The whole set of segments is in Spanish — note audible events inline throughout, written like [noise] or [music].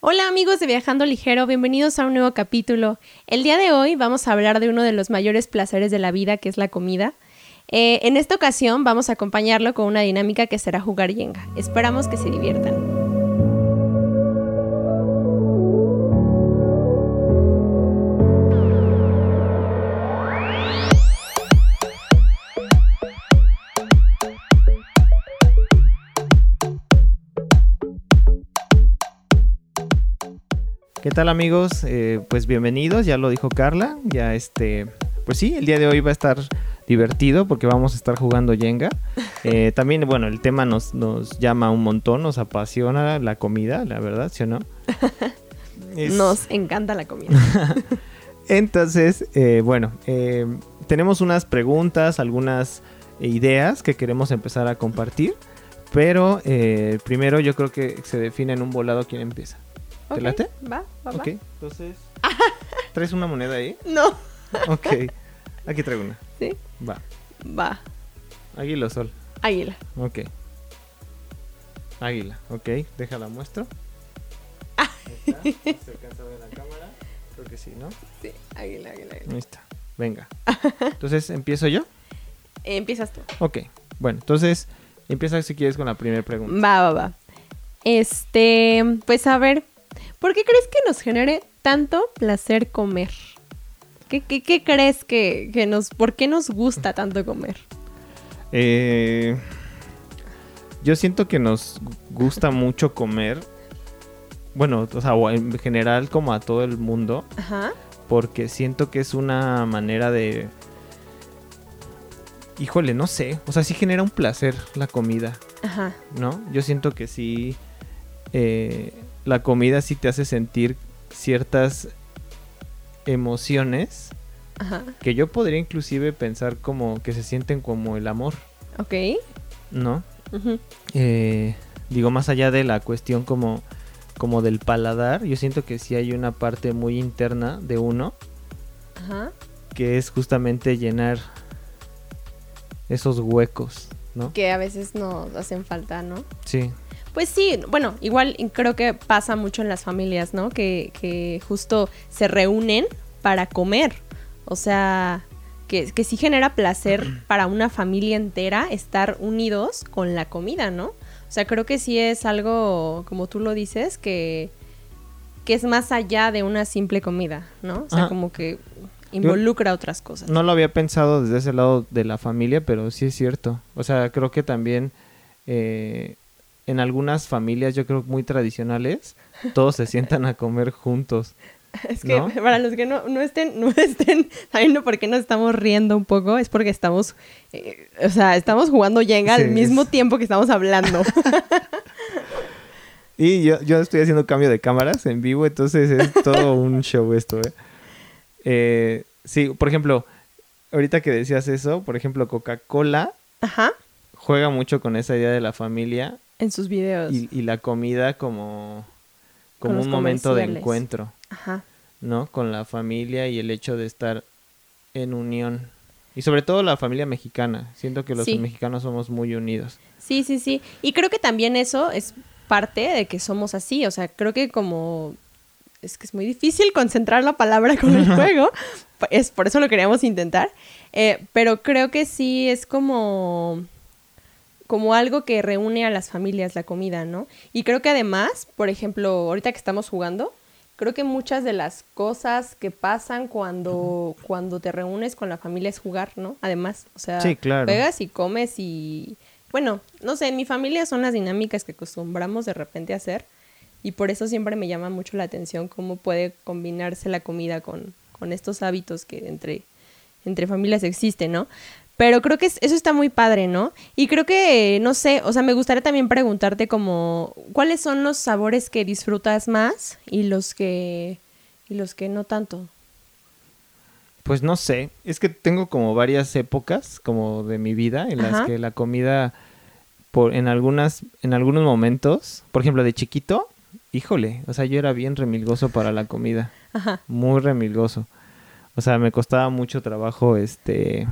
Hola amigos de Viajando Ligero, bienvenidos a un nuevo capítulo. El día de hoy vamos a hablar de uno de los mayores placeres de la vida, que es la comida. Eh, en esta ocasión vamos a acompañarlo con una dinámica que será jugar Jenga. Esperamos que se diviertan. Tal amigos? Eh, pues bienvenidos, ya lo dijo Carla, ya este, pues sí, el día de hoy va a estar divertido porque vamos a estar jugando Jenga. Eh, [laughs] también, bueno, el tema nos, nos llama un montón, nos apasiona la comida, la verdad, ¿sí o no? [laughs] Nos encanta la comida. [laughs] Entonces, eh, bueno, tenemos unas preguntas, algunas ideas que queremos empezar a compartir, pero primero yo creo que se define en un volado quién empieza. ¿Te late? Va, va, Ok, entonces. [laughs] ¿Traes una moneda ahí? No. Ok. Aquí traigo una. ¿Sí? Va. Va. Águila o sol. Águila. Ok. Águila, ok. Déjala muestro. Ahí está. ¿Se alcanza a ver la cámara? Creo que sí, ¿no? Sí, águila, águila, águila. Ahí está. Venga. [laughs] Entonces, ¿empiezo yo? empiezas tú. Ok. Bueno, entonces, empieza si quieres con la primera pregunta. Va, va, va. Este, pues a ver, ¿Por qué crees que nos genere tanto placer comer? ¿Qué, crees que, nos... ¿Por qué nos gusta tanto comer? Eh, yo siento que nos gusta mucho comer. Bueno, o sea, en general como a todo el mundo. Ajá. Porque siento que es una manera de... Híjole, no sé. O sea, sí genera un placer la comida. Ajá. ¿No? Yo siento que sí... Eh, la comida sí te hace sentir ciertas emociones que yo podría inclusive pensar como que se sienten como el amor. Ok. ¿No? Eh, digo, más allá de la cuestión como, como del paladar, yo siento que sí hay una parte muy interna de uno Ajá. que es justamente llenar esos huecos, ¿no? Que a veces nos hacen falta, ¿no? Sí. Pues sí, bueno, igual creo que pasa mucho en las familias, ¿no? Que, que justo se reúnen para comer. O sea, que, que sí genera placer [clears throat] para una familia entera estar unidos con la comida, ¿no? O sea, creo que sí es algo, como tú lo dices, que, que es más allá de una simple comida, ¿no? O sea, como que involucra otras cosas. No lo había pensado desde ese lado de la familia, pero sí es cierto. O sea, creo que también eh, en algunas familias, yo creo muy tradicionales, todos se sientan a comer juntos. [laughs] Es que para los que no, estén, no estén sabiendo por qué nos estamos riendo un poco, es porque estamos, eh, o sea, estamos jugando Jenga al mismo tiempo que estamos hablando. [laughs] y yo, yo estoy haciendo cambio de cámaras en vivo, entonces es todo un show esto, ¿eh? ¿eh? Sí, por ejemplo, ahorita que decías eso, por ejemplo, Coca-Cola juega mucho con esa idea de la familia en sus videos. Y, la comida como, como un momento de encuentro. Ajá. ¿No? Con la familia y el hecho de estar en unión. Y sobre todo la familia mexicana. Siento que los mexicanos somos muy unidos. Sí, sí, sí. Y creo que también eso es parte de que somos así. O sea, creo que como... Es que es muy difícil concentrar la palabra con el [laughs] juego. es por eso lo queríamos intentar. Eh, pero creo que sí es como como algo que reúne a las familias la comida, ¿no? Y creo que además, por ejemplo, ahorita que estamos jugando, creo que muchas de las cosas que pasan cuando, cuando te reúnes con la familia es jugar, ¿no? Además, o sea, sí, pegas y comes y... Bueno, no sé, en mi familia son las dinámicas que acostumbramos de repente a hacer y por eso siempre me llama mucho la atención cómo puede combinarse la comida con, con estos hábitos que entre, entre familias existen, ¿no? Pero creo que eso está muy padre, ¿no? Y creo que, no sé, o sea, me gustaría también preguntarte como, ¿cuáles son los sabores que disfrutas más y los que, y los que no tanto? Pues no sé, es que tengo como varias épocas como de mi vida en las que la comida por en algunas en algunos momentos, por ejemplo, de chiquito, híjole, o sea, yo era bien remilgoso para la comida. Ajá. Muy remilgoso. O sea, me costaba mucho trabajo este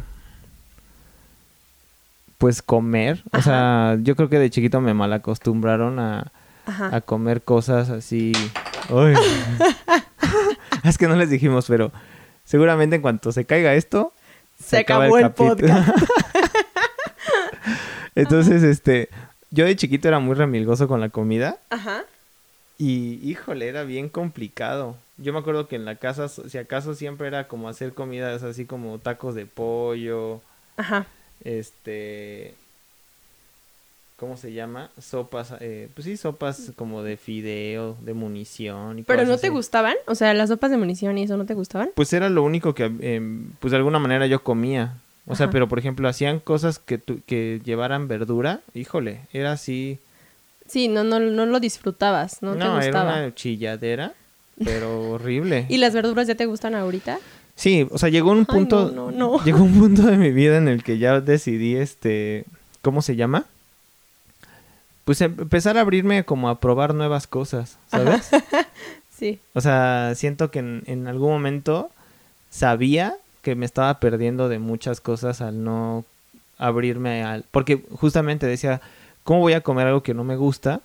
pues comer. O sea, yo creo que de chiquito me malacostumbraron a, a comer cosas así Uy. [laughs] es que no les dijimos, pero seguramente en cuanto se caiga esto, se, acabó el, podcast. [laughs] Entonces, este, yo de chiquito era muy remilgoso con la comida. Ajá. Y, híjole, era bien complicado. Yo me acuerdo que en la casa, si acaso siempre era como hacer comidas así como tacos de pollo. Ajá. Este, ¿cómo se llama? Sopas, eh, pues sí, sopas como de fideo, de munición. Y ¿Pero no te gustaban? O sea, las sopas de munición y eso no te gustaban? Pues era lo único que, em, pues de alguna manera yo comía. O sea, pero por ejemplo, hacían cosas que, que llevaran verdura, híjole, era así. Sí, no, no, no lo disfrutabas, no, te gustaba. era una chilladera, pero horrible. [laughs] ¿Y las verduras ya te gustan ahorita? Sí, o sea, llegó un punto, no, no, no. llegó un punto de mi vida en el que ya decidí, este, ¿cómo se llama? pues em, empezar a abrirme como a probar nuevas cosas, ¿sabes? [laughs] sí. O sea, siento que en, algún momento sabía que me estaba perdiendo de muchas cosas al no abrirme al... Porque justamente decía, ¿cómo voy a comer algo que no me gusta?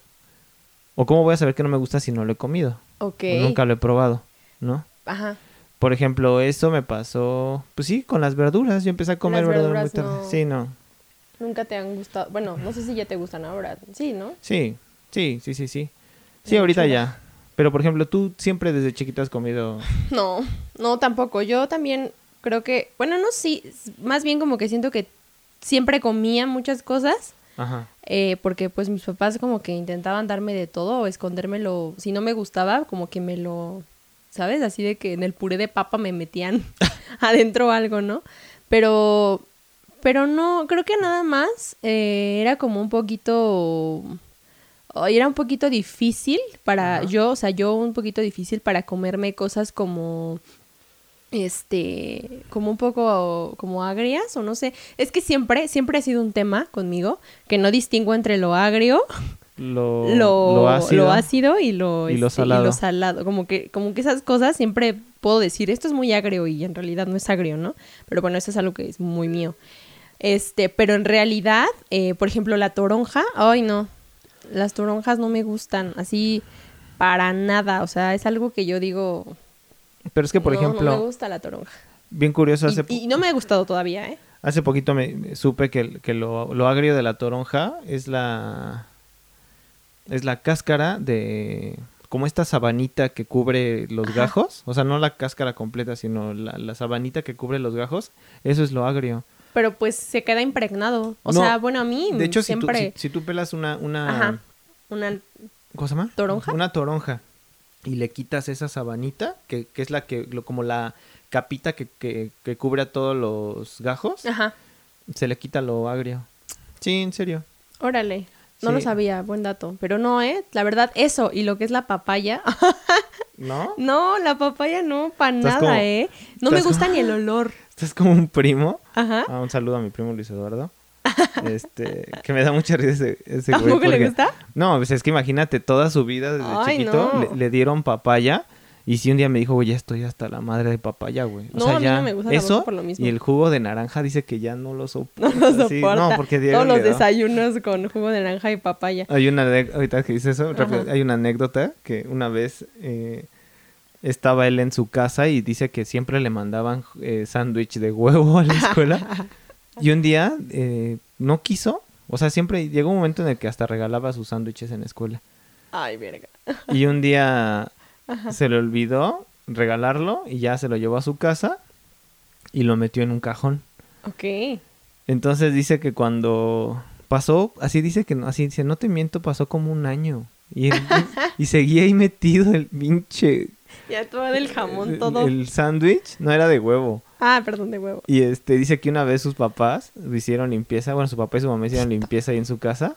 ¿O cómo voy a saber que no me gusta si no lo he comido? Ok. nunca lo he probado, ¿no? Ajá. Por ejemplo, eso me pasó, pues sí, con las verduras. Yo empecé a comer verduras, muy Sí, no. Nunca te han gustado. Bueno, no sé si ya te gustan ahora. Sí, ¿no? Sí, sí, sí, sí, sí. Sí, ahorita ya. Pero por ejemplo, tú siempre desde chiquita has comido. [laughs] No, no tampoco. Yo también creo que, bueno, no sí, más bien como que siento que siempre comía muchas cosas. Ajá. Eh, porque pues mis papás como que intentaban darme de todo o escondérmelo. Si no me gustaba, como que me lo, ¿sabes? Así de que en el puré de papa me metían [laughs] adentro algo, ¿no? Pero pero no, creo que nada más eh, era como un poquito... Era un poquito difícil para yo, o sea, yo un poquito difícil para comerme cosas como este, como un poco como agrias o no sé. Es que siempre, siempre ha sido un tema conmigo que no distingo entre lo agrio, lo, lo, ácido, y lo, y lo, este, salado. y lo salado. Como que, como que esas cosas siempre puedo decir, esto es muy agrio y en realidad no es agrio, ¿no? Pero bueno, eso es algo que es muy mío. Este, pero en realidad, eh, por ejemplo, la toronja, ay no, las toronjas no me gustan, así para nada, o sea, es algo que yo digo... Pero es que, por ejemplo... No me gusta la toronja. Bien curioso, hace... Y, no me ha gustado todavía, ¿eh? Hace poquito me, supe que, que lo, lo, agrio de la toronja es la... Es la cáscara de... Como esta sabanita que cubre los gajos. O sea, no la cáscara completa, sino la, la sabanita que cubre los gajos. Eso es lo agrio pero pues se queda impregnado. O sea, bueno, a mí de hecho, siempre... si, tú, pelas una... una... Ajá, una... ¿Cómo se llama? ¿Toronja? Una toronja. Y le quitas esa sabanita, que, que es la que... Lo, como la capita que, que, que, cubre a todos los gajos. Ajá. Se le quita lo agrio. Sí, en serio. Órale. No lo sabía, buen dato. Pero no, ¿eh? La verdad, eso y lo que es la papaya. [laughs] ¿No? No, la papaya no, para nada, ¿eh? No me gusta ni el olor [laughs] es como un primo. Ajá. Ah, un saludo a mi primo Luis Eduardo. [laughs] este, que me da mucha risa ese, ese güey. Porque... le gusta? No, pues es que imagínate, toda su vida desde chiquito le, dieron papaya. Y si un día me dijo, güey, ya estoy hasta la madre de papaya, güey. O no, sea, a mí ya no me gusta eso por lo mismo. y el jugo de naranja dice que ya no lo soporta. [laughs] No lo soporta. no, porque Todos los desayunos con jugo de naranja y papaya. Hay una, ahorita que dice eso, rápido, hay una anécdota que una vez eh, estaba él en su casa y dice que siempre le mandaban eh, sándwich de huevo a la escuela. [laughs] y un día eh, no quiso. O sea, siempre llegó un momento en el que hasta regalaba sus sándwiches en la escuela. Ay, verga. Y un día se le olvidó regalarlo y ya se lo llevó a su casa y lo metió en un cajón. Ok. Entonces dice que cuando pasó, así dice que, así dice, no te miento, pasó como un año. Y, [laughs] y seguía ahí metido el pinche ya todo del jamón todo. El, sándwich no era de huevo. Ah, perdón, de huevo. Y este dice que una vez sus papás hicieron limpieza, bueno, su papá y su mamá hicieron limpieza ahí en su casa.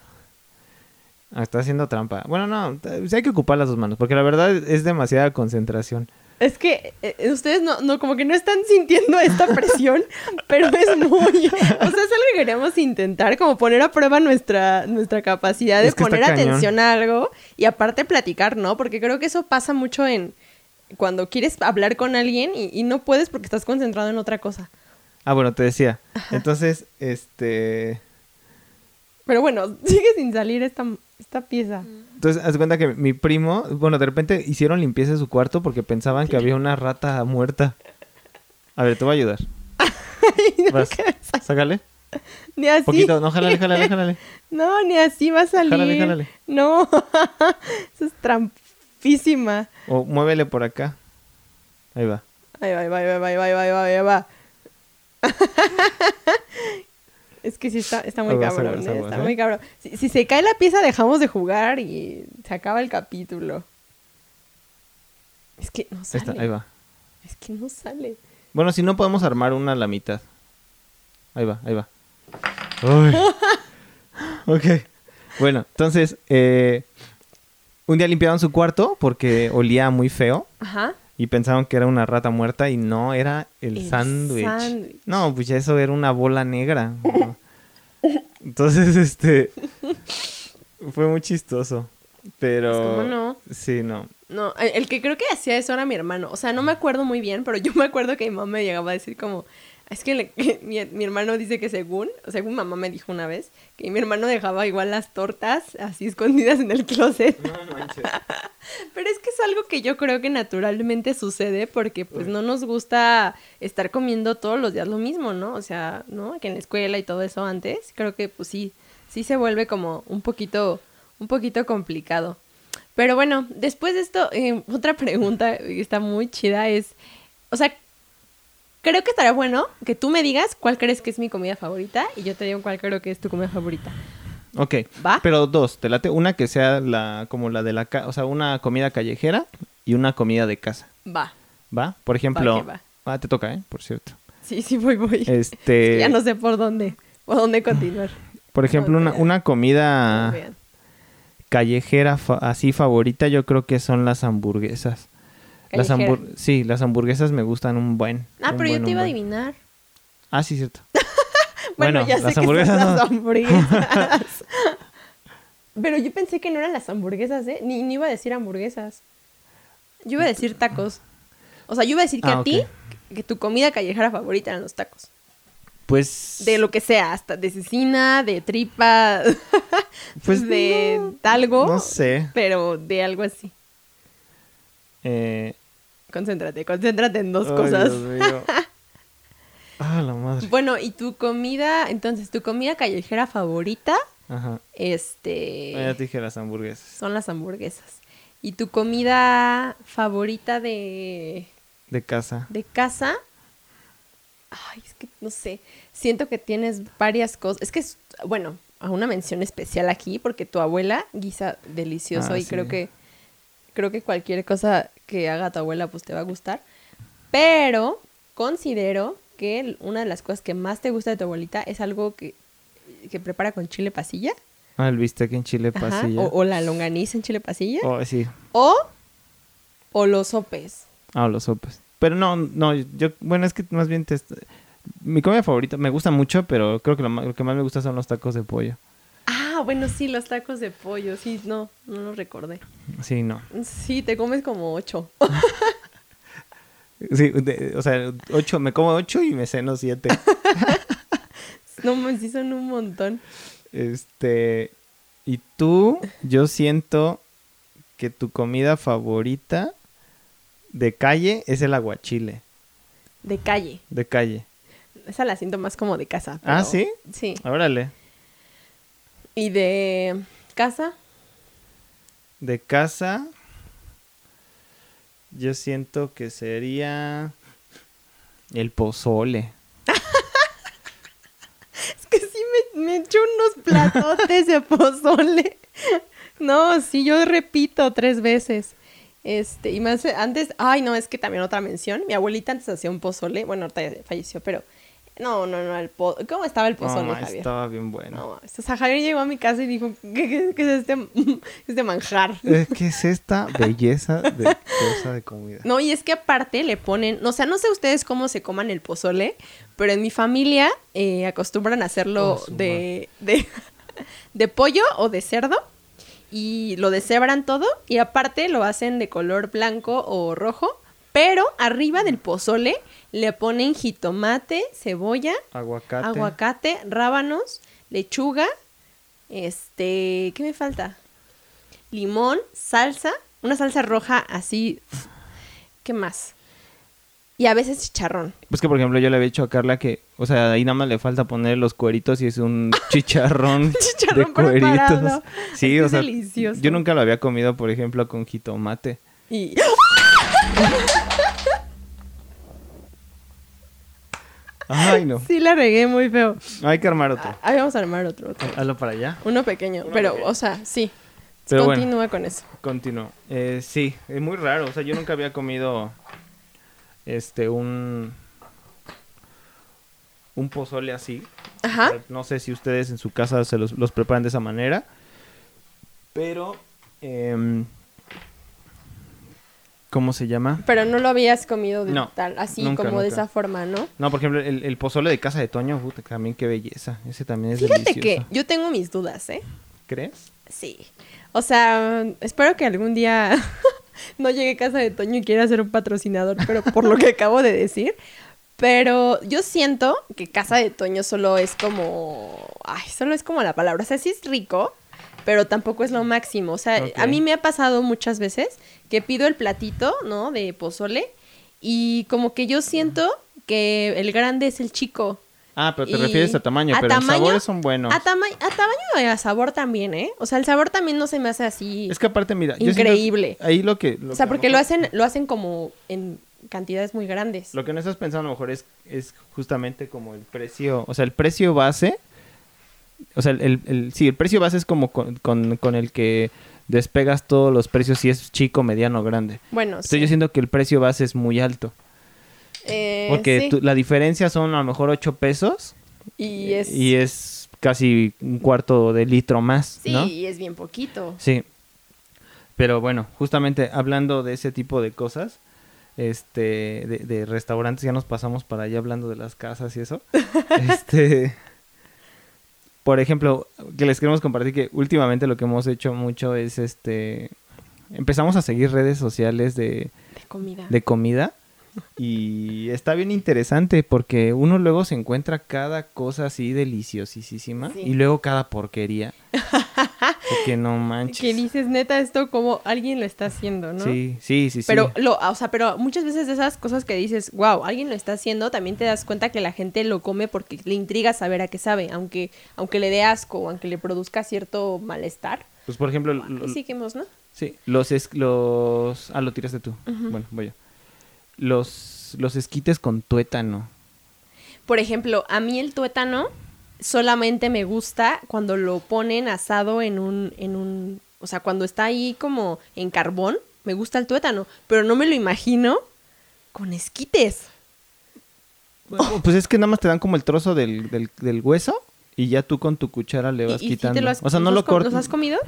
Ah, está haciendo trampa. Bueno, no, hay que ocupar las dos manos, porque la verdad es demasiada concentración. Es que eh, ustedes no, no, como que no están sintiendo esta [laughs] presión, pero es muy, o sea, es algo que queremos intentar, como poner a prueba nuestra, nuestra capacidad de poner atención a algo y aparte platicar, ¿no? Porque creo que eso pasa mucho en, cuando quieres hablar con alguien y, no puedes porque estás concentrado en otra cosa. Ah, bueno, te decía. Entonces, este... Pero bueno, [laughs] sigue sin salir esta, esta pieza? Entonces, haz cuenta que mi primo, bueno, de repente hicieron limpieza de su cuarto porque pensaban que había una rata muerta. A ver, te voy a ayudar. [laughs] Vas, sácale. Ni así. Poquito, no, jálale, jálale, jálale. [laughs] No, ni así va a salir. Jálale, jálale. No, [laughs] eso es trampísima. O muévele por acá. Ahí va. Ahí va, ahí va, ahí va, ahí va, ahí va, ahí va, ahí va. Es que sí está, está muy Aguas, cabrón, aguas, eh, aguas, está ¿eh? muy cabrón. Si, si se cae la pieza dejamos de jugar y se acaba el capítulo. Es que no sale. está, ahí va. Es que no sale. Bueno, si no podemos armar una a la mitad. Ahí va, ahí va. Uy. [laughs] ok. Bueno, entonces, eh, un día limpiaron su cuarto porque olía muy feo Ajá. Y pensaban que era una rata muerta y no, era el, El sándwich. No, pues ya eso era una bola negra. ¿no? [laughs] Entonces, este, fue muy chistoso. Pero... Pues, ¿cómo no? Sí, no. No, el que creo que hacía eso era mi hermano. O sea, no me acuerdo muy bien, pero yo me acuerdo que mi mamá me llegaba a decir como... Es que, le- [laughs] mi, mi hermano dice que según, o según mamá me dijo una vez, que mi hermano dejaba igual las tortas así escondidas en el closet. [laughs] Pero es que es algo que yo creo que naturalmente sucede porque pues no nos gusta estar comiendo todos los días lo mismo, ¿no? O sea, ¿no? Que en la escuela y todo eso antes, creo que pues sí, sí se vuelve como un poquito, un poquito complicado. Pero bueno, después de esto, eh, otra pregunta que está muy chida es, o sea, creo que estaría bueno que tú me digas cuál crees que es mi comida favorita y yo te digo cuál creo que es tu comida favorita. Ok. ¿Va? Pero dos, te late una que sea la como la de la casa, o sea, una comida callejera y una comida de casa. Va. ¿Va? Por ejemplo, que va. ah, te toca, ¿eh? Por cierto. Sí, sí, voy, voy. Este, [laughs] Ya no sé por dónde, por dónde continuar. por ejemplo, una, comida callejera fa- así favorita, yo creo que son las hamburguesas. Las sí, las hamburguesas me gustan un buen. Ah, un pero yo te iba a adivinar. Ah, sí, cierto. [laughs] Bueno, Bueno, ya sé las que hamburguesas las hamburguesas. [laughs] pero yo pensé que no eran las hamburguesas, ¿eh? Ni, ni iba a decir hamburguesas. Yo iba a decir tacos. O sea, yo iba a decir que Ah, a ti, que tu comida callejera favorita eran los tacos. Pues De lo que sea, hasta de cecina, de tripa, [laughs] Pues de no, algo. no sé. Pero de algo así. Eh, Concéntrate, concéntrate en dos ay, cosas. Dios mío. [laughs] Ah, la madre. Bueno, y tu comida, entonces, tu comida callejera favorita, Ajá. este, Ah, Ya te dije las hamburguesas. son las hamburguesas. Y tu comida favorita de, De casa. de casa, ay, es que no sé, siento que tienes varias cosas. Es que, es, bueno, a una mención especial aquí, porque tu abuela guisa delicioso Ah, y sí. creo que, creo que cualquier cosa que haga tu abuela, pues te va a gustar. Pero considero que una de las cosas que más te gusta de tu abuelita es algo que, que prepara con chile pasilla. Ah, el bistec en chile Ajá, pasilla. O, o la longaniza en chile pasilla. Oh, sí. O, o los sopes. Ah, los sopes. Pero no, no, yo, bueno, es que más bien te... Mi comida favorita me gusta mucho, pero creo que lo, lo que más me gusta son los tacos de pollo. Ah, bueno, sí, los tacos de pollo. Sí, no, no los recordé. Sí, no. Sí, te comes como ocho. [laughs] Sí, de- o sea, ocho, me como ocho y me ceno siete. [laughs] No, man, sí son un montón. este, y tú, yo siento que tu comida favorita de calle es el aguachile. De calle. De calle. Esa la siento más como de casa. Ah, ¿sí? Sí. Órale. ¿Y de casa? De casa, yo siento que sería el pozole. [laughs] Es que sí me, me echo unos platotes de pozole. No, sí, yo repito tres veces. Este, y más antes, ay, no, es que también otra mención. Mi abuelita antes hacía un pozole. Bueno, ahorita falleció, pero. No, no, no, el po ¿Cómo estaba el pozole, No, Javier? estaba bien bueno. No, o sea, Javier llegó a mi casa y dijo, ¿qué, qué- qué es este, [laughs] este manjar? Eh, ¿Qué es esta belleza de cosa de comida? No, y es que aparte le ponen, o sea, no sé ustedes cómo se coman el pozole, pero en mi familia eh, acostumbran a hacerlo Oh, de, de, [laughs] de pollo o de cerdo y lo deshebran todo y aparte lo hacen de color blanco o rojo, pero arriba del pozole le ponen jitomate, cebolla, Aguacate. aguacate, rábanos, lechuga, este, ¿qué me falta? limón, salsa, una salsa roja así. ¿Qué más? Y a veces chicharrón. Pues que, por ejemplo, yo le había dicho a Carla que, o sea, ahí nada más le falta poner los cueritos y es un [laughs] chicharrón, Chicharrón de cueritos. preparado. Sí, Es que o sea, delicioso. yo nunca lo había comido, por ejemplo, con jitomate. Y. [laughs] Ay, no. Sí, la regué muy feo. Hay que armar otro. Ah, Ahí vamos a armar otro. otro. Hazlo para allá. Uno pequeño. pero, o sea, sí. Pero bueno. Continúa con eso. Continúo. Eh, sí, es muy raro. O sea, yo nunca había comido este un un pozole así. Ajá. No sé si ustedes en su casa se los, los preparan de esa manera. Pero em, ¿cómo se llama? Pero no lo habías comido de No, tal, así nunca, como de esa forma, ¿no? No, por ejemplo, el, el pozole de casa de Toño, puta, también qué belleza. Ese también es Fíjate delicioso. que yo tengo mis dudas, ¿eh? ¿Crees? Sí. O sea, espero que algún día [laughs] no llegue a casa de Toño y quiera ser un patrocinador, pero por lo que [laughs] acabo de decir. Pero yo siento que casa de Toño solo es como. Ay, solo es como la palabra. O sea, sí es rico, pero tampoco es lo máximo. O sea, a mí me ha pasado muchas veces que pido el platito, ¿no? De pozole. Y como que yo siento que el grande es el chico. Ah, pero te Y refieres a tamaño, a pero tamaño- en sabores son buenos. A, tama- a tamaño y a sabor también, ¿eh? O sea, el sabor también no se me hace así. Es que aparte, mira, yo Increíble. ahí lo que... o sea, porque lo hacen, lo hacen como en cantidades muy grandes. Lo que no estás pensando a lo mejor es, es justamente como el precio, o sea, el precio base, o sea, el, el- sí, el precio base es como con, con- con el que despegas todos los precios si es chico, mediano o grande. Bueno, Entonces sí. yo siento que el precio base es muy alto, Eh, porque sí. tu- la diferencia son a lo mejor 8 pesos Y es... y es casi un cuarto de litro más, sí, ¿no? y es bien poquito. Sí. Pero bueno, justamente hablando de ese tipo de cosas, este, de, de restaurantes, ya nos pasamos para allá hablando de las casas y eso. [laughs] este, por ejemplo, que les queremos compartir que últimamente lo que hemos hecho mucho es este, empezamos a seguir redes sociales de, De comida. de comida y está bien interesante porque uno luego se encuentra cada cosa así deliciosísima Sí. y luego cada porquería. [laughs] [laughs] Porque no manches. Que dices, neta, esto como alguien lo está haciendo, ¿no? Sí, sí, sí, sí. Pero, lo, o sea, pero muchas veces de esas cosas que dices, wow, alguien lo está haciendo, también te das cuenta que la gente lo come porque le intriga saber a qué sabe, aunque, aunque le dé asco o aunque le produzca cierto malestar. Pues por ejemplo, lo- seguimos, ¿no? sí, los es- los ah lo tiraste tú. Bueno, voy yo. Los los esquites con tuétano. Por ejemplo, a mí el tuétano solamente me gusta cuando lo ponen asado en un, en un, o sea, cuando está ahí como en carbón, me gusta el tuétano, pero no me lo imagino con esquites. Pues es que nada más te dan como el trozo del, del, del hueso y ya tú con tu cuchara le ¿Y- vas y quitando. has- o sea, no lo cortas. ¿Los has comido?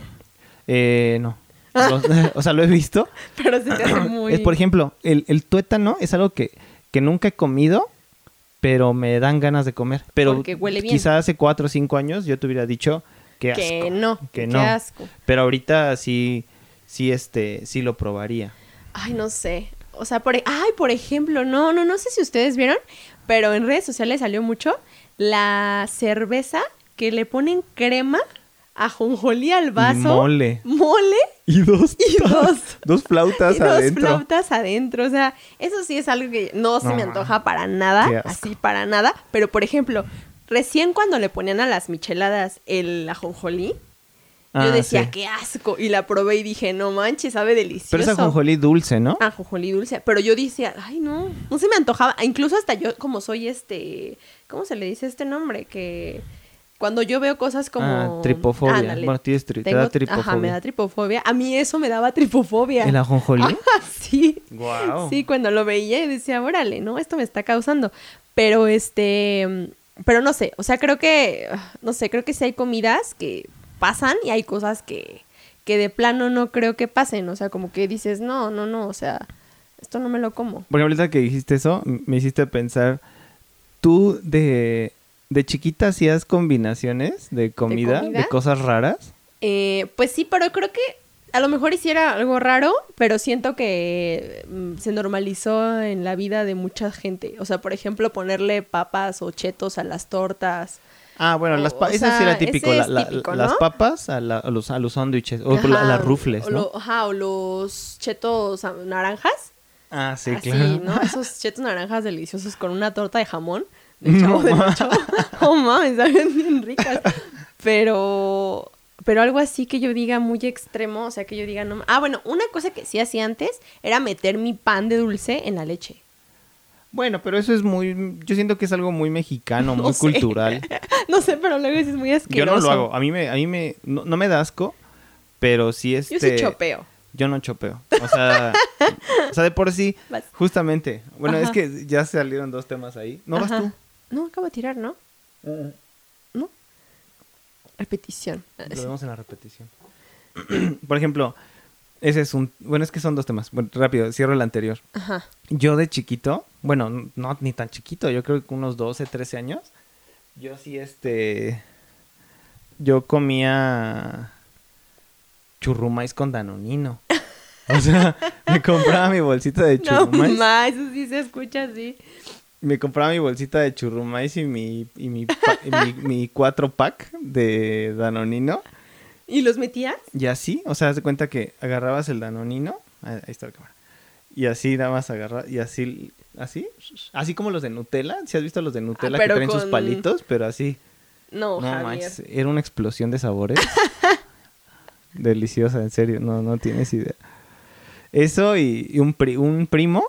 Eh, no. Los- [laughs] o sea, lo he visto. [laughs] Pero se te hace muy... Es, por ejemplo, el, el tuétano es algo que, que nunca he comido, pero me dan ganas de comer. Pero Porque huele bien. quizá hace cuatro o cinco años yo te hubiera dicho que asco. que no, que que no. asco. Pero ahorita sí, sí, este, sí lo probaría. Ay, no sé. O sea, por, e- ay, por ejemplo, no, no, no sé si ustedes vieron, pero en redes sociales salió mucho la cerveza que le ponen crema ajonjolí al vaso. Y mole. Mole [laughs] Y dos. y dos. [laughs] dos flautas y dos adentro. flautas adentro. O sea, eso sí es algo que no se No, me antoja para nada. Así para nada. Pero, por ejemplo, recién cuando le ponían a las micheladas el ajonjolí, Ah, yo decía, sí. qué asco. Y la probé y dije, no manches, sabe delicioso. Pero es ajonjolí dulce, ¿no? Ajonjolí dulce. Pero yo decía, ay, no, no se me antojaba. Incluso hasta yo, como soy este, ¿cómo se le dice este nombre? Que cuando yo veo cosas como... Ah, tripofobia. Ándale. Bueno, tienes tri- te da tripofobia. Ajá, me da tripofobia. A mí eso me daba tripofobia. ¿El ajonjolí? [laughs] Ah, sí. Guau. Sí, cuando lo veía y decía, órale, ¿no? Esto me está causando. Pero este, pero no sé, o sea, creo que, no sé, creo que sí hay comidas que pasan y hay cosas que, que de plano no creo que pasen. O sea, como que dices, no, no, no, o sea, esto no me lo como. Por ejemplo, ahorita que dijiste eso, me hiciste pensar, ¿tú de, de chiquita hacías combinaciones de comida, de, comida? cosas raras? Eh, pues sí, pero creo que a lo mejor hiciera algo raro, pero siento que mm, se normalizó en la vida de mucha gente. O sea, por ejemplo, ponerle papas o chetos a las tortas. Ah, bueno, las papas, ese sí era típico, las papas a, los, a los sándwiches, o a las rufles, ¿no? O, ajá, o los chetos naranjas. Ah, sí, claro. ¿no? [laughs] Esos chetos naranjas deliciosos con una torta de jamón. De chavo de lecho. [laughs] oh, mames, saben bien ricas. Pero, pero algo así que yo diga muy extremo, o sea, que yo diga no... Ah, bueno, una cosa que sí hacía antes era meter mi pan de dulce en la leche. Bueno, pero eso es muy, yo siento que es algo muy mexicano, [laughs] muy cultural. [laughs] no sé, pero luego es muy asqueroso. Yo no lo hago, a mí me, a mí me, no, me da asco, pero sí este... Yo sí chopeo. Yo no chopeo, o sea, o sea, de por sí, justamente, bueno, es que ya salieron dos temas ahí. ¿No vas tú? No, acabo de tirar, ¿no? Uh-uh. ¿No? Repetición. Lo vemos en la repetición. [clears throat] por ejemplo, ese es un... Bueno, es que son dos temas. Bueno, rápido, cierro el anterior. Ajá. Yo de chiquito, bueno, no ni tan chiquito, yo creo que unos 12, 13 años, yo sí, este... Yo comía churrumais con danonino. O sea, [laughs] me compraba mi bolsita de [laughs] churrumais. No, ma, eso sí se escucha así. Me compraba mi bolsita de churrumais y mi, y mi, mi, [laughs] mi cuatro pack de danonino. ¿Y los metías? Y así, o sea, haz de cuenta que agarrabas el danonino, ahí está la cámara, y así nada más agarrar, y así, así, así como los de Nutella, si has visto los de Nutella ah, que traen sus palitos, pero así. No, no manches, era una explosión de sabores. [laughs] Deliciosa, en serio, no, no tienes idea. Eso y, un, un primo,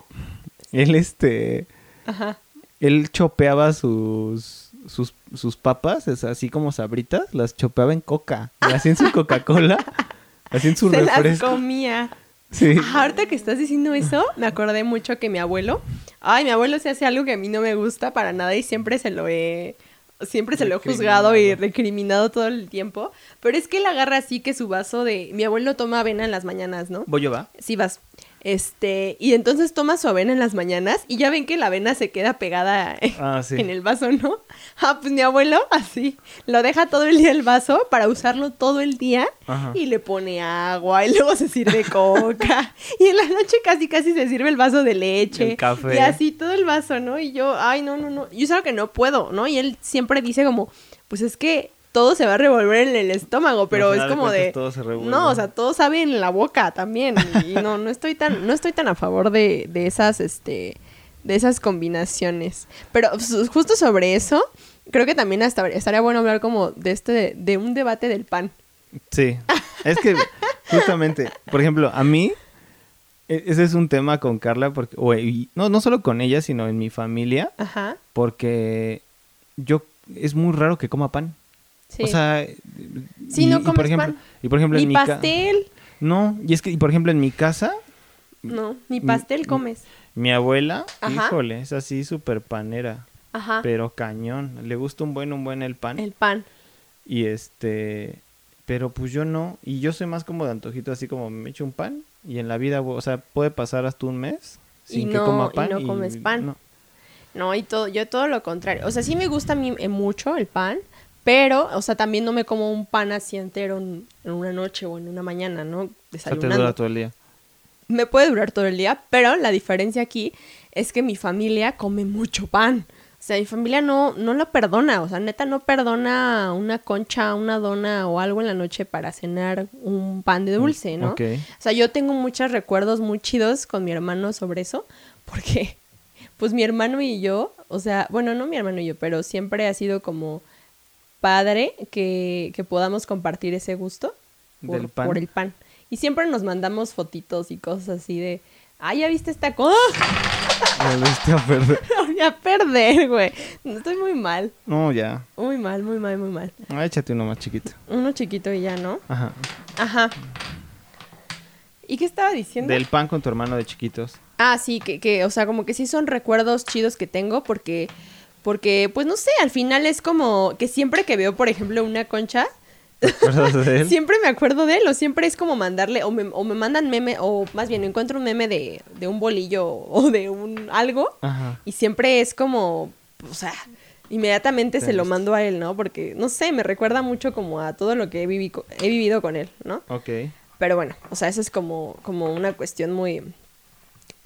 él este, Ajá. él chopeaba sus sus, sus papas, es así como sabritas, las chopeaba en coca. Y así en su Coca-Cola, [laughs] así en su Se las comía. Sí. ahorita que estás diciendo eso, me acordé mucho que mi abuelo, ay, mi abuelo se hace algo que a mí no me gusta para nada y siempre se lo he siempre se lo he juzgado y recriminado todo el tiempo, pero es que él agarra así que su vaso de mi abuelo toma avena en las mañanas, ¿no? ¿Voy yo va? Sí, vas. Este, y entonces toma su avena en las mañanas y ya ven que la avena se queda pegada [laughs] ah, en el vaso, ¿no? Ah, pues mi abuelo así, lo deja todo el día el vaso para usarlo todo el día y le pone agua y [laughs] luego se sirve coca y en la noche casi casi se sirve el vaso de leche. El café. Y así todo el vaso, ¿no? Y yo, ay, no, no, no, yo sé que no puedo, ¿no? Y él siempre dice como, pues es que todo se va a revolver en el estómago, pero es como de, no, o sea, todo sabe en la boca también y no no estoy tan no estoy tan a favor de, de esas este de esas combinaciones. Pero justo sobre eso, creo que también hasta estaría bueno hablar como de este de, un debate del pan. Sí. Es que justamente, por ejemplo, a mí e, ese es un tema con Carla porque o, no no solo con ella, sino en mi familia. Ajá. Porque yo es muy raro que coma pan. O sea, sí, no comes por ejemplo, pan. Y por ejemplo, ni pastel. No, y es que, y por ejemplo, en mi casa. No, ni pastel comes. Mi abuela, híjole, es así súper panera. Ajá. Pero cañón. Le gusta un buen, un buen el pan. El pan. Y este. Pero pues yo no. Y yo soy más como de antojito, así como me echo un pan. Y en la vida, o sea, puede pasar hasta un mes sin que coma pan. Y no comes pan. No. y todo, yo todo lo contrario. O sea, sí me gusta a mí eh, mucho el pan. Pero, o sea, también no me como un pan así entero en, una noche o en una mañana, ¿no? Desayunando. O te dura todo el día. Me puede durar todo el día, pero la diferencia aquí es que mi familia come mucho pan. O sea, mi familia no, no lo perdona, o sea, neta no perdona una concha, una dona o algo en la noche para cenar un pan de dulce, ¿no? O sea, yo tengo muchos recuerdos muy chidos con mi hermano sobre eso, porque pues mi hermano y yo, o sea, bueno, no mi hermano y yo, pero siempre ha sido como padre que, podamos compartir ese gusto por, por, el pan. Y siempre nos mandamos fotitos y cosas así de, ah, ya viste esta cosa. [laughs] Me viste a perder. [laughs] voy a perder, güey. Estoy muy mal. No, ya. Muy mal, muy mal, muy mal. Ah, échate uno más chiquito. Uno chiquito y ya, ¿no? Ajá. Ajá. ¿Y qué estaba diciendo? Del pan con tu hermano de chiquitos. Ah, sí, que, que, o sea, como que sí son recuerdos chidos que tengo porque porque, pues no sé, al final es como que siempre que veo, por ejemplo, una concha, [laughs] siempre me acuerdo de él, o siempre es como mandarle, o me, o me mandan meme, o más bien encuentro un meme de, de un bolillo o de un algo, y siempre es como, o sea, inmediatamente se lo mando a él, ¿no? Porque, no sé, me recuerda mucho como a todo lo que he, vivido he vivido con él, ¿no? Ok. Pero bueno, o sea, eso es como, como una cuestión muy,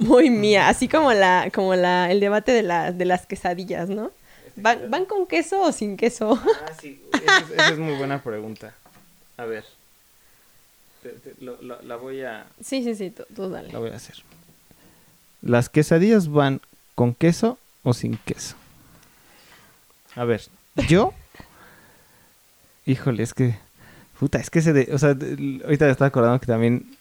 muy mía, así como la, como la, el debate de, la, de las quesadillas, ¿no? ¿Van, ¿Van con queso o sin queso? Ah, sí, esa es, esa es muy buena pregunta. A ver, te- te- lo- lo- la voy a, Sí, sí, sí, tú, tú dale. la voy a hacer. ¿Las quesadillas van con queso o sin queso? A ver, yo... Híjole, es que... Puta, es que se... De, o sea, de- ahorita me estaba acordando que también...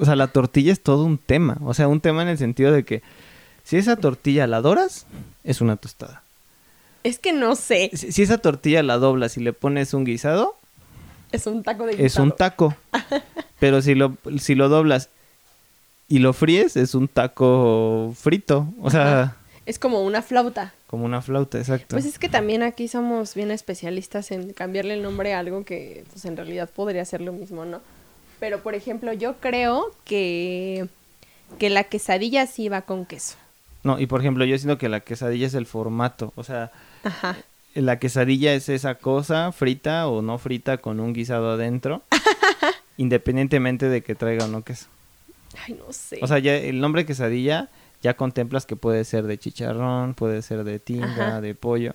O sea, la tortilla es todo un tema. O sea, un tema en el sentido de que si esa tortilla la doras, es una tostada. Es que no sé. Si, si esa tortilla la doblas y le pones un guisado, Es un taco de es un guisado. taco. [laughs] Pero si lo, si lo doblas y lo fríes, es un taco frito. O sea, Ajá. Es como una flauta. como una flauta, exacto. Pues es que también aquí somos bien especialistas en cambiarle el nombre a algo que pues en realidad podría ser lo mismo, ¿no? Pero por ejemplo, yo creo que que la quesadilla sí va con queso. No, y por ejemplo, yo siento que la quesadilla es el formato. O sea, Ajá. la quesadilla es esa cosa frita o no frita con un guisado adentro. [laughs] independientemente de que traiga o no queso. Ay, no sé. O sea, ya el nombre quesadilla ya contemplas que puede ser de chicharrón, puede ser de tinga, Ajá. de pollo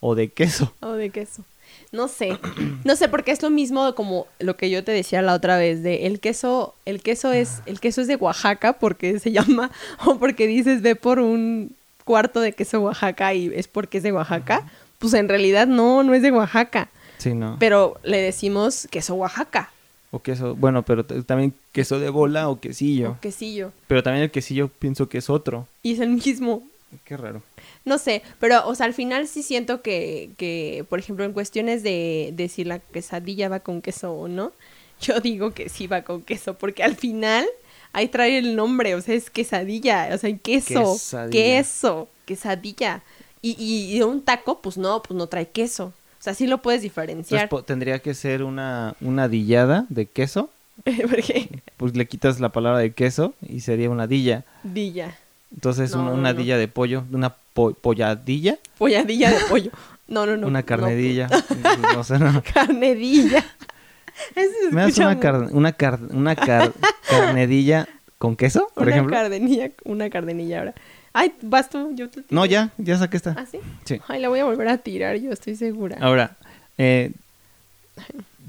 o de queso. O de queso. No sé. No sé, porque es lo mismo como lo que yo te decía la otra vez de el queso, el queso es, el queso es de Oaxaca porque [laughs] se llama, o porque dices ve por un cuarto de queso Oaxaca y es porque es de Oaxaca. Pues en realidad no, no es de Oaxaca. Sí, no. Pero le decimos queso Oaxaca. O queso, bueno, pero también queso de bola o quesillo. O quesillo. Pero también el quesillo pienso que es otro. Y es el mismo. Qué raro. No sé, pero, o sea, al final sí siento que, que por ejemplo, en cuestiones de, de si la quesadilla va con queso o no, [laughs] yo digo que sí va con queso, porque al final ahí trae el nombre, o sea, es quesadilla, o sea, queso, Quesadilla. queso, quesadilla. Y, y, y un taco, pues no, pues no trae queso. O sea, sí lo puedes diferenciar. po- tendría que ser una, una dillada de queso. [laughs] porque Pues le quitas la palabra de queso y sería una dilla. dilla, Entonces No, una, una no. dilla de pollo, una po- polladilla, polladilla de pollo. No, no, no. una carnedilla. [laughs] no sé, no. carnedilla. [laughs] Eso ¿Me das una, car- una, car- una [laughs] car- carnedilla con queso, por una ejemplo? cardenilla, una cardenilla ahora. Ay, vas tú, yo te No, ya, ya saqué esta. ¿Ah, sí? Sí. Ay, la voy a volver a tirar, yo estoy segura. Ahora, eh,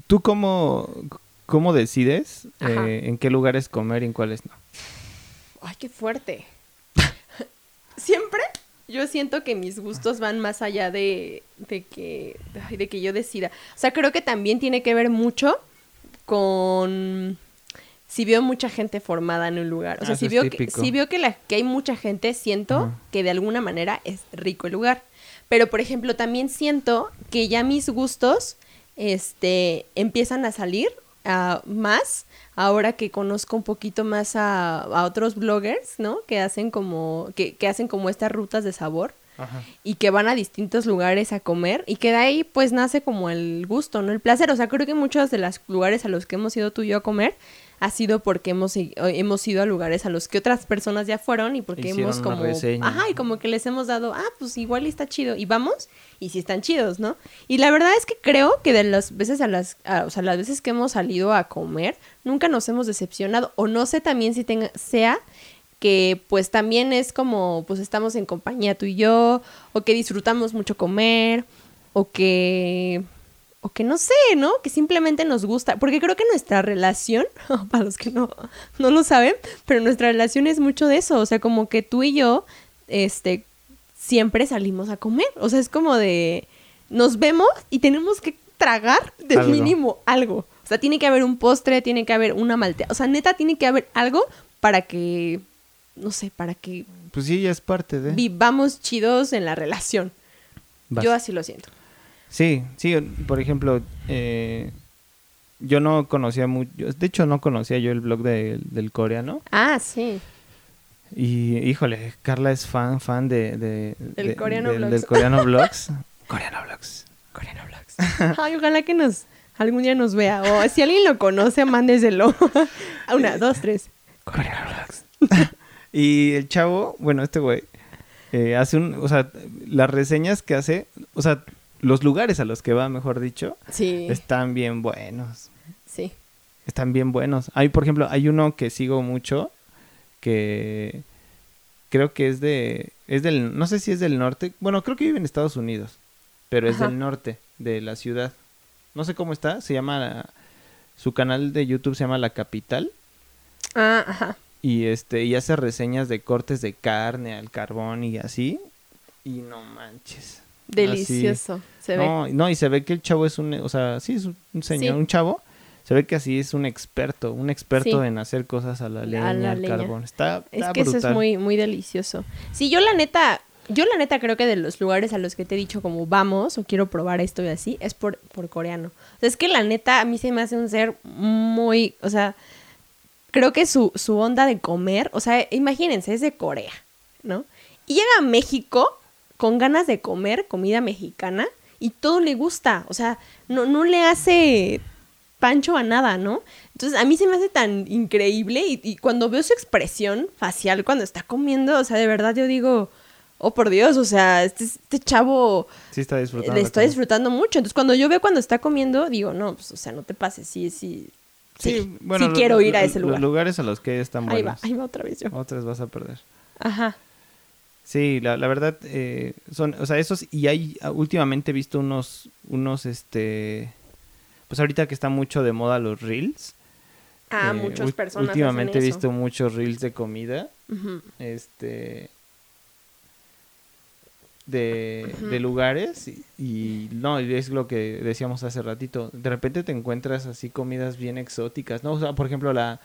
¿tú cómo, cómo decides eh, en qué lugares comer y en cuáles no? Ay, qué fuerte. Siempre yo siento que mis gustos van más allá de, de que de que yo decida. O sea, creo que también tiene que ver mucho con si veo mucha gente formada en un lugar. O Ah, sea, eso si veo, que, si veo que, la, que hay mucha gente, siento que de alguna manera es rico el lugar. Pero, por ejemplo, también siento que ya mis gustos este, empiezan a salir más ahora que conozco un poquito más a, a otros bloggers, ¿no? Que hacen como, que, que hacen como estas rutas de sabor y que van a distintos lugares a comer y que de ahí pues nace como el gusto, ¿no? El placer. O sea, creo que muchos de los lugares a los que hemos ido tú y yo a comer ha sido porque hemos, hemos ido a lugares a los que otras personas ya fueron y porque Hicieron hemos como... Ajá, y como que les hemos dado, ah, pues igual está chido. Y vamos, y sí están chidos, ¿no? Y la verdad es que creo que de las veces a las, a- o sea, las veces que hemos salido a comer, nunca nos hemos decepcionado. O no sé también si tenga, sea que pues también es como, pues estamos en compañía tú y yo, o que disfrutamos mucho comer, o que, o que no sé, ¿no? Que simplemente nos gusta, porque creo que nuestra relación, [laughs] para los que no, no lo saben, pero nuestra relación es mucho de eso, o sea, como que tú y yo, este, siempre salimos a comer, o sea, es como de, nos vemos y tenemos que tragar de Algo. mínimo algo. O sea, tiene que haber un postre, tiene que haber una maltea. O sea, neta, tiene que haber algo para que, no sé, para que Pues sí, ya es parte de... vivamos chidos en la relación. Vas. Yo así lo siento. Sí, sí, por ejemplo, eh, yo no conocía mucho, de hecho no conocía yo el blog de- del coreano Ah, sí. y híjole, Carla es fan, fan de... de- Del de- coreano del, blogs. del coreano [laughs] blogs. coreano blogs. Coreano Vlogs. Ay, ojalá que nos algún día nos vea. O si alguien lo conoce, mándeselo. [laughs] Una, dos, tres. Coreano blogs. [laughs] y el chavo, bueno, este güey, eh, hace un, o sea, las reseñas que hace, o sea, los lugares a los que va, mejor dicho, Sí. están bien buenos. Sí. Están bien buenos. Hay, por ejemplo, hay uno que sigo mucho que creo que es de es del, no sé si es del norte, bueno, creo que vive en Estados Unidos, pero es del norte de la ciudad. No sé cómo está, se llama, su canal de YouTube se llama La Capital. Ah, ajá. Y este, y hace reseñas de cortes de carne al carbón y así. Y no manches. Delicioso, se no, ve. No, y se ve que el chavo es un, o sea, sí es un señor, un chavo. Se ve que así es un experto, un experto en hacer cosas a la leña, al carbón. Está, es que eso es muy, muy delicioso. Sí, yo la neta, yo la neta creo que de los lugares a los que te he dicho como vamos o quiero probar esto y así, es por, por coreano. O sea, es que la neta a mí se me hace un ser muy, o sea, creo que su, su onda de comer, o sea, imagínense, es de Corea, ¿no? Y llega a México con ganas de comer comida mexicana y todo le gusta, o sea, no, no le hace pancho a nada, ¿no? Entonces a mí se me hace tan increíble y, cuando veo su expresión facial cuando está comiendo, o sea, de verdad yo digo, oh por Dios, o sea, este, este chavo sí está disfrutando. Le está disfrutando mucho. Entonces cuando yo veo cuando está comiendo, digo, no, pues, o sea, no te pases, sí, sí, Sí, bueno, sí quiero ir a ese lugar. Los lugares a los que están buenos. Ahí va, ahí va otra vez yo. Otras vas a perder. Ajá. Sí, la, la verdad, eh, son, o sea, esos, y hay, ah, últimamente he visto unos, unos, este, pues ahorita que está mucho de moda los reels. Ah, eh, muchas personas. Últimamente he visto muchos reels de comida. Este, de, lugares y, no, es lo que decíamos hace ratito. De repente te encuentras así comidas bien exóticas, ¿no? O sea, por ejemplo, la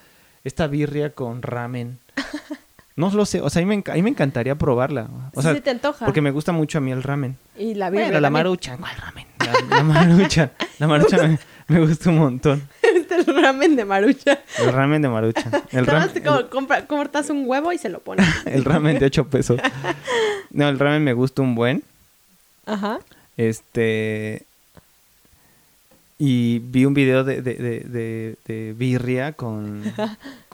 esta birria con ramen. [laughs] No lo sé, o sea, a mí me, me encantaría probarla. O sea, te antoja. Porque me gusta mucho a mí el ramen. Y la birria. la marucha, ¿cuál ramen? La, marucha, la marucha me, me gusta un montón. [laughs] el ramen de marucha. El ramen de marucha. El ramen, como, cortas un huevo y se lo pones. [laughs] el ramen de 8 pesos. [laughs] No, el ramen me gusta un buen. Ajá. Este. Y vi un video de, de, de, de, birria con,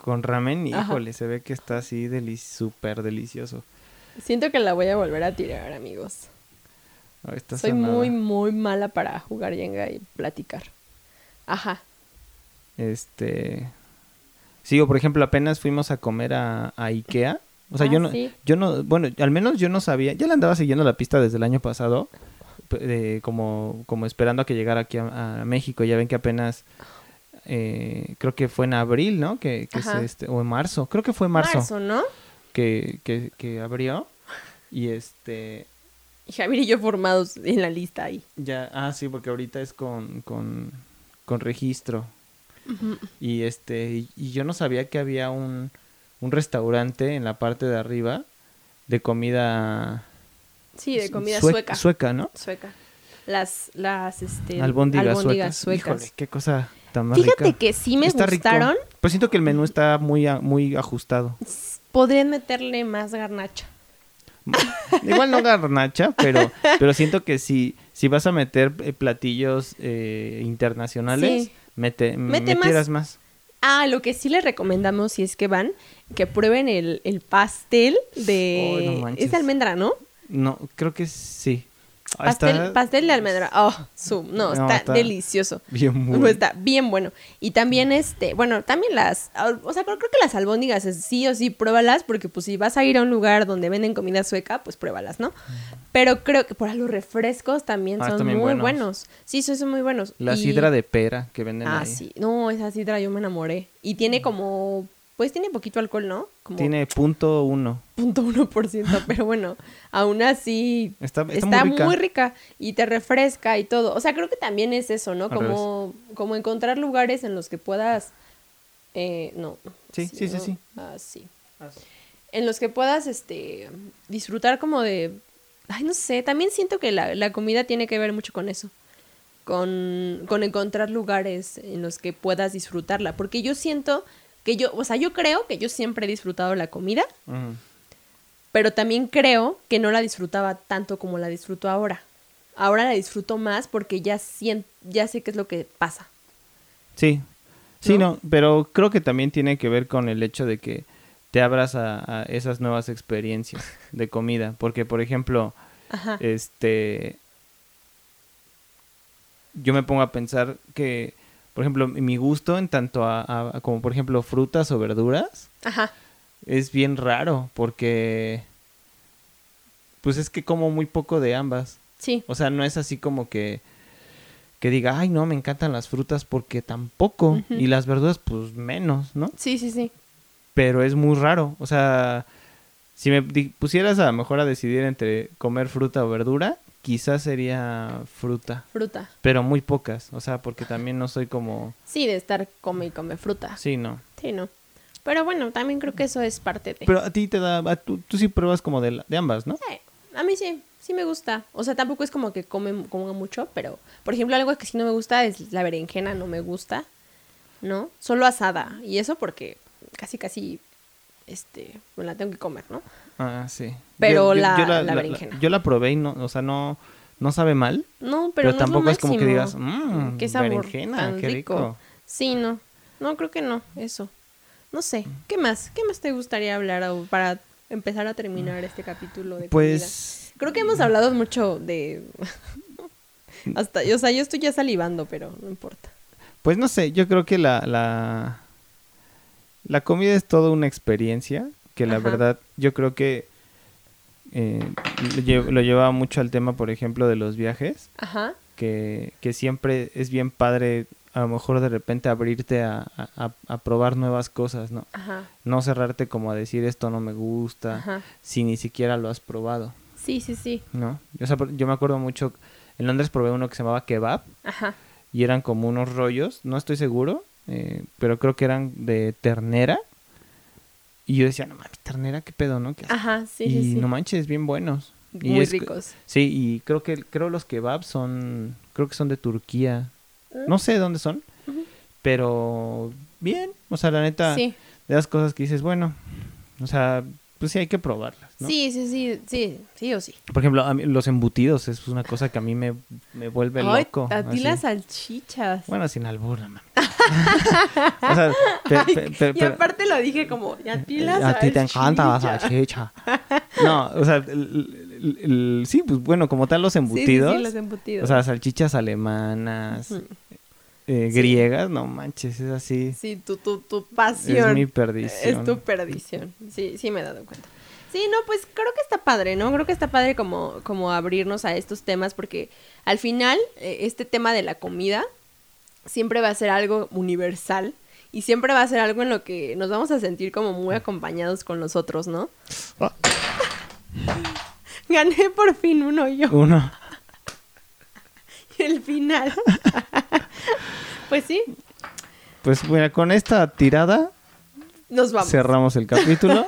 con ramen híjole, se ve que está así súper delicioso. Siento que la voy a volver a tirar, amigos. Soy muy, muy mala para jugar Jenga y platicar. Ajá. Este. Sí, o por ejemplo, apenas fuimos a comer a, Ikea. O sea, yo ah, no, yo no, bueno, al menos yo no sabía, ya le andaba siguiendo la pista desde el año pasado, como, como esperando a que llegara aquí a, México. Ya ven que apenas, eh, creo que fue en abril, ¿no? Que, este, o en marzo, creo que fue en marzo. Marzo, ¿no? Que, que, que abrió. Y este, y Javier y yo formados en la lista ahí. Ya, ah, sí, porque ahorita es con, con, con registro. Y este, y, yo no sabía que había un, un restaurante en la parte de arriba de comida. Sí, de comida sueca. Sueca, ¿no? Sueca. Las, las, este, albóndigas, suecas. Híjole, qué cosa tan más Fíjate que sí me gustaron. Pues siento que el menú está muy, muy ajustado. Podrían meterle más garnacha. Igual no garnacha, [laughs] pero, pero siento que si, si vas a meter eh, platillos eh, internacionales, mete, metieras más. Ah, lo que sí les recomendamos si es que van, que prueben el, el pastel de... es de almendra, ¿no? No, creo que sí. Pastel, pastel de almendra. Oh, su, no, está, delicioso. Bien bueno. Está bien bueno. Y también este, bueno, también las, o sea, creo, que las albóndigas sí o sí pruébalas porque pues si vas a ir a un lugar donde venden comida sueca, pues pruébalas, ¿no? Pero creo que por los refrescos también ah, son muy buenos. Sí, son muy buenos. La sidra de pera que venden ah, ahí. Ah, sí. No, esa sidra yo me enamoré. Y tiene como pues tiene poquito alcohol, ¿no? Tiene punto uno. Punto uno por ciento, [laughs] pero bueno, aún así está, muy, rica. y te refresca y todo. O sea, creo que también es eso, ¿no? Como, como encontrar lugares en los que puedas... Eh, no. Sí, sí, sí, sí. Ah, sí. En los que puedas, este, disfrutar como de... Ay, no sé, también siento que la, la comida tiene que ver mucho con eso. Con, con encontrar lugares en los que puedas disfrutarla. Porque yo siento que yo, o sea, yo creo que yo siempre he disfrutado la comida, pero también creo que no la disfrutaba tanto como la disfruto ahora. Ahora la disfruto más porque ya, ya sé qué es lo que pasa. Sí, sí, ¿No? pero creo que también tiene que ver con el hecho de que te abras a, esas nuevas experiencias de comida, porque por ejemplo, este, yo me pongo a pensar que por ejemplo, mi gusto en tanto a, como por ejemplo frutas o verduras Ajá. es bien raro porque pues es que como muy poco de ambas. Sí. O sea, no es así como que que diga, ay, no, me encantan las frutas porque tampoco. Y las verduras, pues menos, ¿no? Sí, sí, sí. Pero es muy raro. O sea, si me pusieras a lo mejor a decidir entre comer fruta o verdura, quizás sería fruta. Fruta. Pero muy pocas. O sea, porque también no soy como... Sí, de estar come y come fruta. Sí, no. Sí, no. Pero bueno, también creo que eso es parte de... Pero a ti te da... a tú, tú sí pruebas como de, la- de ambas, ¿no? Sí, a mí sí, sí me gusta. O sea, tampoco es como que come, coma mucho, pero, por ejemplo, algo que sí no me gusta es la berenjena, no me gusta, ¿no? Solo asada. Y eso porque casi, casi, este, me la tengo que comer, ¿no? Ah, sí. Pero la- la berenjena. yo la probé y no... O sea, no... No sabe mal, No, pero, pero, no tampoco es, como que digas, mmm, Qué sabor berenjena, tan qué rico. Sí, no. No, creo que no, eso. No sé, ¿qué más? ¿Qué más te gustaría hablar o para empezar a terminar este capítulo de comida? Pues... Creo que hemos hablado mucho de... [laughs] Hasta, o sea, yo estoy ya salivando, pero no importa. Pues no sé, yo creo que la, la, la comida es toda una experiencia, que la Ajá. verdad yo creo que eh, lo, lle- lo llevaba mucho al tema, por ejemplo, de los viajes, Ajá. que, que siempre es bien padre a lo mejor de repente abrirte a, a- probar nuevas cosas, ¿no? Ajá. No cerrarte como a decir esto no me gusta, Ajá. si ni siquiera lo has probado, Sí, sí, sí. ¿no? O sea, yo me acuerdo mucho, en Londres probé uno que se llamaba kebab, Ajá. y eran como unos rollos, no estoy seguro, eh, pero creo que eran de ternera. Y yo decía, no mames, ternera, qué pedo, ¿no? ¿Qué asco". Ajá, sí, y sí, no manches, bien buenos. Y Muy es- ricos. Sí, y creo que creo los kebabs son, creo que son de Turquía. Mm. No sé dónde son, pero bien, o sea, la neta, Sí. de las cosas que dices, bueno, o sea, pues sí hay que probarlas, ¿no? sí, sí, sí, sí, sí o sí. Por ejemplo, a mí- los embutidos es una cosa que a mí me, me vuelve Ay, loco. a ti así. las salchichas. Bueno, sin albur, man. [laughs] o sea, pe- Ay, pe- pe- y aparte lo dije como, y a ti las a ti te encanta la salchicha. No, o sea, el- el- el- sí, pues bueno, como tal los Sí, sí, embutidos. sí, los embutidos. O sea, salchichas alemanas, eh, Sí. griegas, no manches, es así. Sí, tu, tu, tu pasión. Es mi perdición. Es tu perdición. Sí, sí me he dado cuenta. Sí, no, pues creo que está padre, ¿no? Creo que está padre como, como abrirnos a estos temas porque al final eh, este tema de la comida siempre va a ser algo universal y siempre va a ser algo en lo que nos vamos a sentir como muy acompañados con los otros, ¿no? Ah. [laughs] Gané por fin uno yo. Uno. Y [laughs] el final. [laughs] pues sí, Pues bueno, con esta tirada nos vamos. cerramos el capítulo.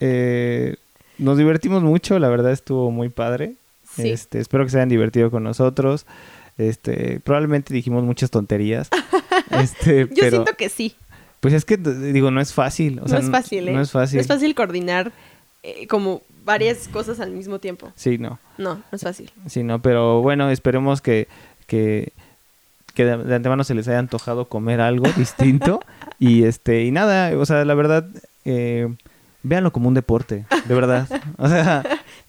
Eh, nos divertimos mucho, la verdad estuvo muy padre. Sí. Este, espero que se hayan divertido con nosotros. Este, probablemente dijimos muchas tonterías. [laughs] Este, Yo pero siento que sí. pues es que digo, no es fácil. O sea, no es fácil, ¿eh? No es fácil. No es fácil coordinar eh, como varias cosas al mismo tiempo. Sí, no. No, no es fácil. Sí, no, pero bueno, esperemos que, que, que de, de antemano se les haya antojado comer algo [laughs] distinto. y este, y nada, o sea, la verdad, eh, véanlo como un deporte, de verdad. O sea,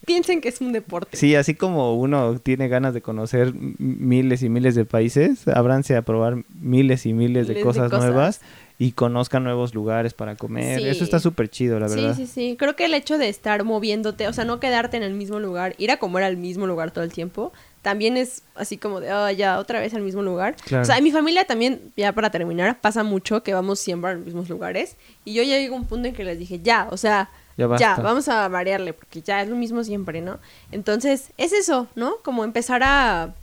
Piensen que es un deporte. sí, así como uno tiene ganas de conocer miles y miles de países, ábranse a probar miles y miles de Miles de cosas, cosas. nuevas y conozcan nuevos lugares para comer. Sí. Eso está súper chido, la verdad. Sí, sí, sí. Creo que el hecho de estar moviéndote, o sea, no quedarte en el mismo lugar, ir a comer al mismo lugar todo el tiempo, también es así como de, oh, ya, otra vez al mismo lugar. Claro. O sea, en mi familia también, ya para terminar, pasa mucho que vamos siempre a los mismos lugares. Y yo ya llego a un punto en que les dije, ya, o sea, Ya basta. vamos a variarle, porque ya es lo mismo siempre, ¿no? Entonces, es eso, ¿no? Como empezar a,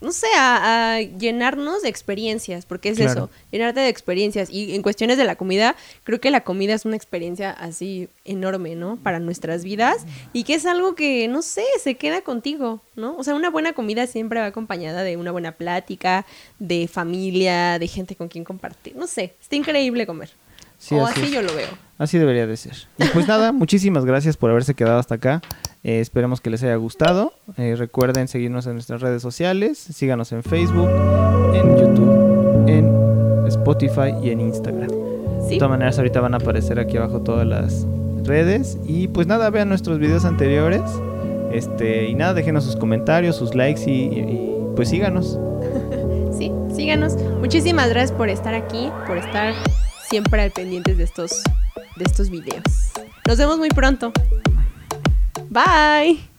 no sé, a, a llenarnos de experiencias, porque es Claro. eso, llenarte de experiencias. Y en cuestiones de la comida, creo que la comida es una experiencia así enorme, ¿no? Para nuestras vidas y que es algo que, no sé, se queda contigo, ¿no? O sea, una buena comida siempre va acompañada de una buena plática, de familia, de gente con quien compartir. No sé, está increíble comer. Sí, o así así es. yo lo veo. Así debería de ser. Y pues nada, muchísimas gracias por haberse quedado hasta acá. Eh, esperemos que les haya gustado. Eh, recuerden seguirnos en nuestras redes sociales. Síganos en Facebook, en YouTube, en Spotify y en Instagram. De todas maneras, ahorita van a aparecer aquí abajo todas las redes. Y pues nada, vean nuestros videos anteriores. Este, y nada, déjenos sus comentarios, sus likes y, y- y, pues síganos. [laughs] Sí, síganos. Muchísimas gracias por estar aquí, por estar siempre al pendientes de estos, de estos videos. Nos vemos muy pronto. Bye.